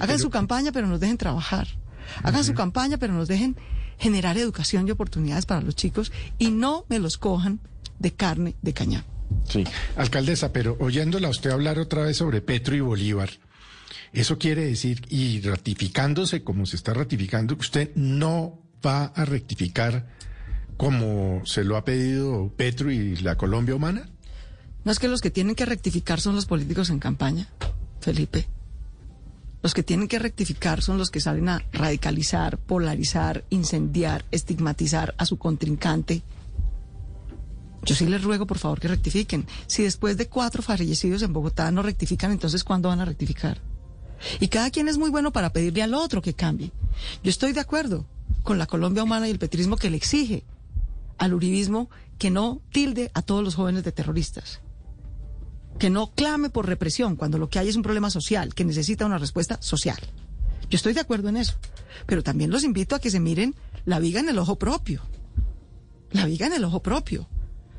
Hagan su campaña, pero nos dejen trabajar. Hagan su campaña, pero nos dejen generar educación y oportunidades para los chicos y no me los cojan de carne de cañón. Sí, alcaldesa, pero oyéndola usted hablar otra vez sobre Petro y Bolívar, eso quiere decir, y ratificándose como se está ratificando, que usted no va a rectificar como se lo ha pedido Petro y la Colombia humana. No es que los que tienen que rectificar son los políticos en campaña, Felipe. Los que tienen que rectificar son los que salen a radicalizar, polarizar, incendiar, estigmatizar a su contrincante. Yo sí les ruego, por favor, que rectifiquen. Si después de cuatro fallecidos en Bogotá no rectifican, entonces ¿cuándo van a rectificar? Y cada quien es muy bueno para pedirle al otro que cambie. Yo estoy de acuerdo con la Colombia humana y el petrismo que le exige al uribismo que no tilde a todos los jóvenes de terroristas que no clame por represión cuando lo que hay es un problema social, que necesita una respuesta social. Yo estoy de acuerdo en eso, pero también los invito a que se miren la viga en el ojo propio. La viga en el ojo propio.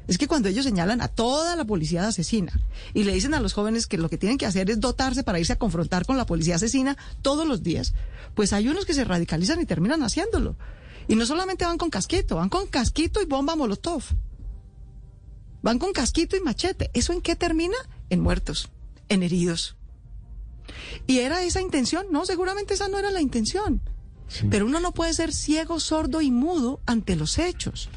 Es que cuando ellos señalan a toda la policía asesina y le dicen a los jóvenes que lo que tienen que hacer es dotarse para irse a confrontar con la policía asesina todos los días, pues hay unos que se radicalizan y terminan haciéndolo. Y no solamente van con casquito, van con casquito y bomba molotov. Van con casquito y machete. ¿Eso en qué termina? En muertos, en heridos. ¿Y era esa intención? No, seguramente esa no era la intención. Pero uno no puede ser ciego, sordo y mudo ante los hechos.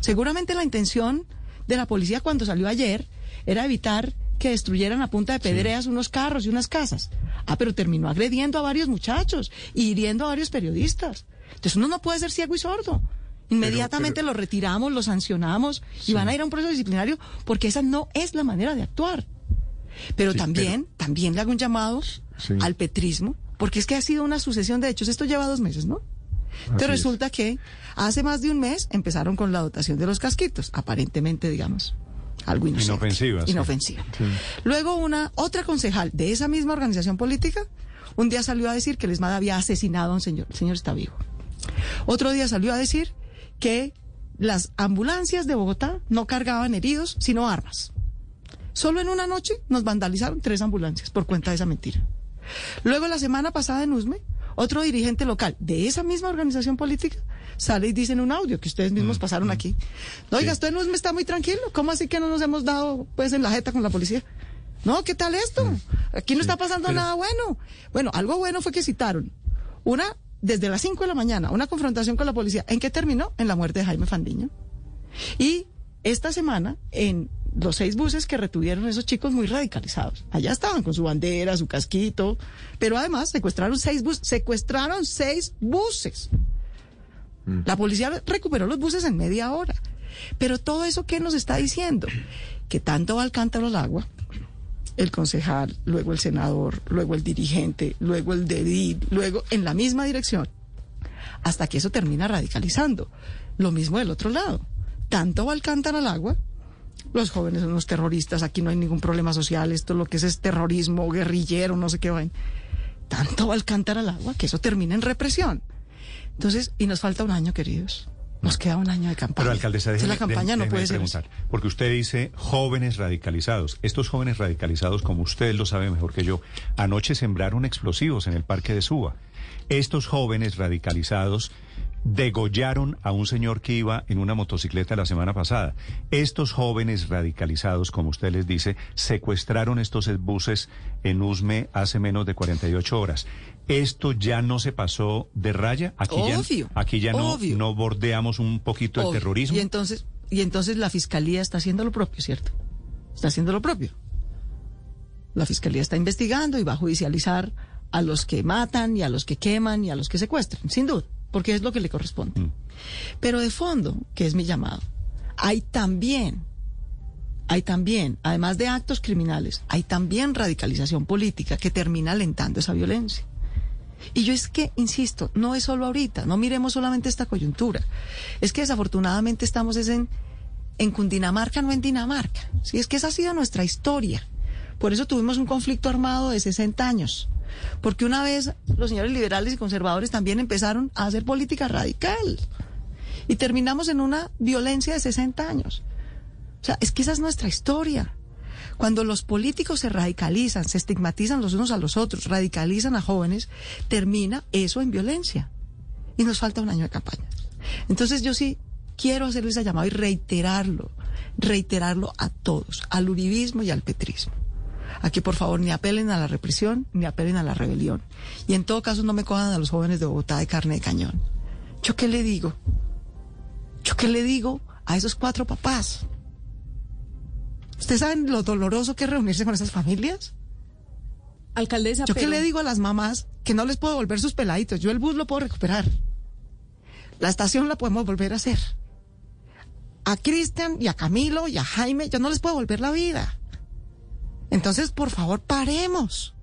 Seguramente la intención de la policía cuando salió ayer era evitar que destruyeran a punta de pedreas unos carros y unas casas. Ah, pero terminó agrediendo a varios muchachos y hiriendo a varios periodistas. Entonces uno no puede ser ciego y sordo. Inmediatamente lo retiramos, lo sancionamos y van a ir a un proceso disciplinario porque esa no es la manera de actuar. Pero también, también le hago un llamado al petrismo, porque es que ha sido una sucesión de hechos. Esto lleva dos meses, ¿no? Entonces resulta que hace más de un mes empezaron con la dotación de los casquitos, aparentemente, digamos, algo inofensiva. Inofensiva. Luego una otra concejal de esa misma organización política un día salió a decir que el ESMAD había asesinado a un señor. El señor está vivo. Otro día salió a decir que las ambulancias de Bogotá no cargaban heridos, sino armas. Solo en una noche nos vandalizaron tres ambulancias por cuenta de esa mentira. Luego, la semana pasada en Usme, otro dirigente local de esa misma organización política sale y dice en un audio que ustedes mismos mm, pasaron mm. aquí. No, oiga, usted en Usme está muy tranquilo. ¿Cómo así que no nos hemos dado pues en la jeta con la policía? No, ¿qué tal esto? Mm. Aquí no está pasando nada bueno. Bueno, algo bueno fue que citaron una desde las 5 de la mañana una confrontación con la policía. ¿En qué terminó? En la muerte de Jaime Fandiño. Y esta semana, en los seis buses que retuvieron esos chicos muy radicalizados. Allá estaban con su bandera, su casquito, pero además secuestraron seis buses, secuestraron seis buses. Mm. La policía recuperó los buses en media hora. Pero todo eso, ¿qué nos está diciendo? Que tanto va al cántaro al agua, el concejal, luego el senador, luego el dirigente, luego el dedil, luego en la misma dirección, hasta que eso termina radicalizando. Lo mismo del otro lado. Tanto va el cántaro al agua, los jóvenes son unos terroristas, aquí no hay ningún problema social, esto lo que es es terrorismo, guerrillero, no sé qué vayan. Tanto va el cántaro al agua que eso termina en represión. Entonces, y nos falta un año, queridos. Nos queda un año de campaña. Pero alcaldesa, déjeme, la campaña no puede ser. Porque usted dice jóvenes radicalizados. Estos jóvenes radicalizados, como usted lo sabe mejor que yo, anoche sembraron explosivos en el parque de Suba. Estos jóvenes radicalizados degollaron a un señor que iba en una motocicleta la semana pasada. Estos jóvenes radicalizados, como usted les dice, secuestraron estos buses en Usme hace menos de 48 horas. ¿Esto ya no se pasó de raya? Aquí ya, aquí ya no, no, bordeamos un poquito el terrorismo. Y entonces, y entonces la fiscalía está haciendo lo propio, ¿cierto? Está haciendo lo propio. La fiscalía está investigando y va a judicializar a los que matan y a los que queman y a los que secuestran, sin duda, porque es lo que le corresponde. Mm. Pero de fondo, que es mi llamado, hay también, hay también, además de actos criminales, hay también radicalización política que termina alentando esa violencia. Y yo es que, insisto, no es solo ahorita, no miremos solamente esta coyuntura. Es que desafortunadamente estamos en, en Cundinamarca, no en Dinamarca. Sí, es que esa ha sido nuestra historia. Por eso tuvimos un conflicto armado de 60 años. Porque una vez los señores liberales y conservadores también empezaron a hacer política radical. Y terminamos en una violencia de 60 años. O sea, es que esa es nuestra historia. Cuando los políticos se radicalizan, se estigmatizan los unos a los otros, radicalizan a jóvenes, termina eso en violencia. Y nos falta un año de campaña. Entonces yo sí quiero hacerle ese llamado y reiterarlo, reiterarlo a todos, al uribismo y al petrismo. Aquí, por favor, ni apelen a la represión, ni apelen a la rebelión. Y en todo caso, no me cojan a los jóvenes de Bogotá de carne de cañón. ¿Yo qué le digo? ¿Yo qué le digo a esos cuatro papás? ¿Ustedes saben lo doloroso que es reunirse con esas familias? Alcaldesa, ¿Yo qué le digo a las mamás que no les puedo volver sus peladitos? Yo el bus lo puedo recuperar. La estación la podemos volver a hacer. A Cristian y a Camilo y a Jaime, yo no les puedo volver la vida. Entonces, por favor, paremos.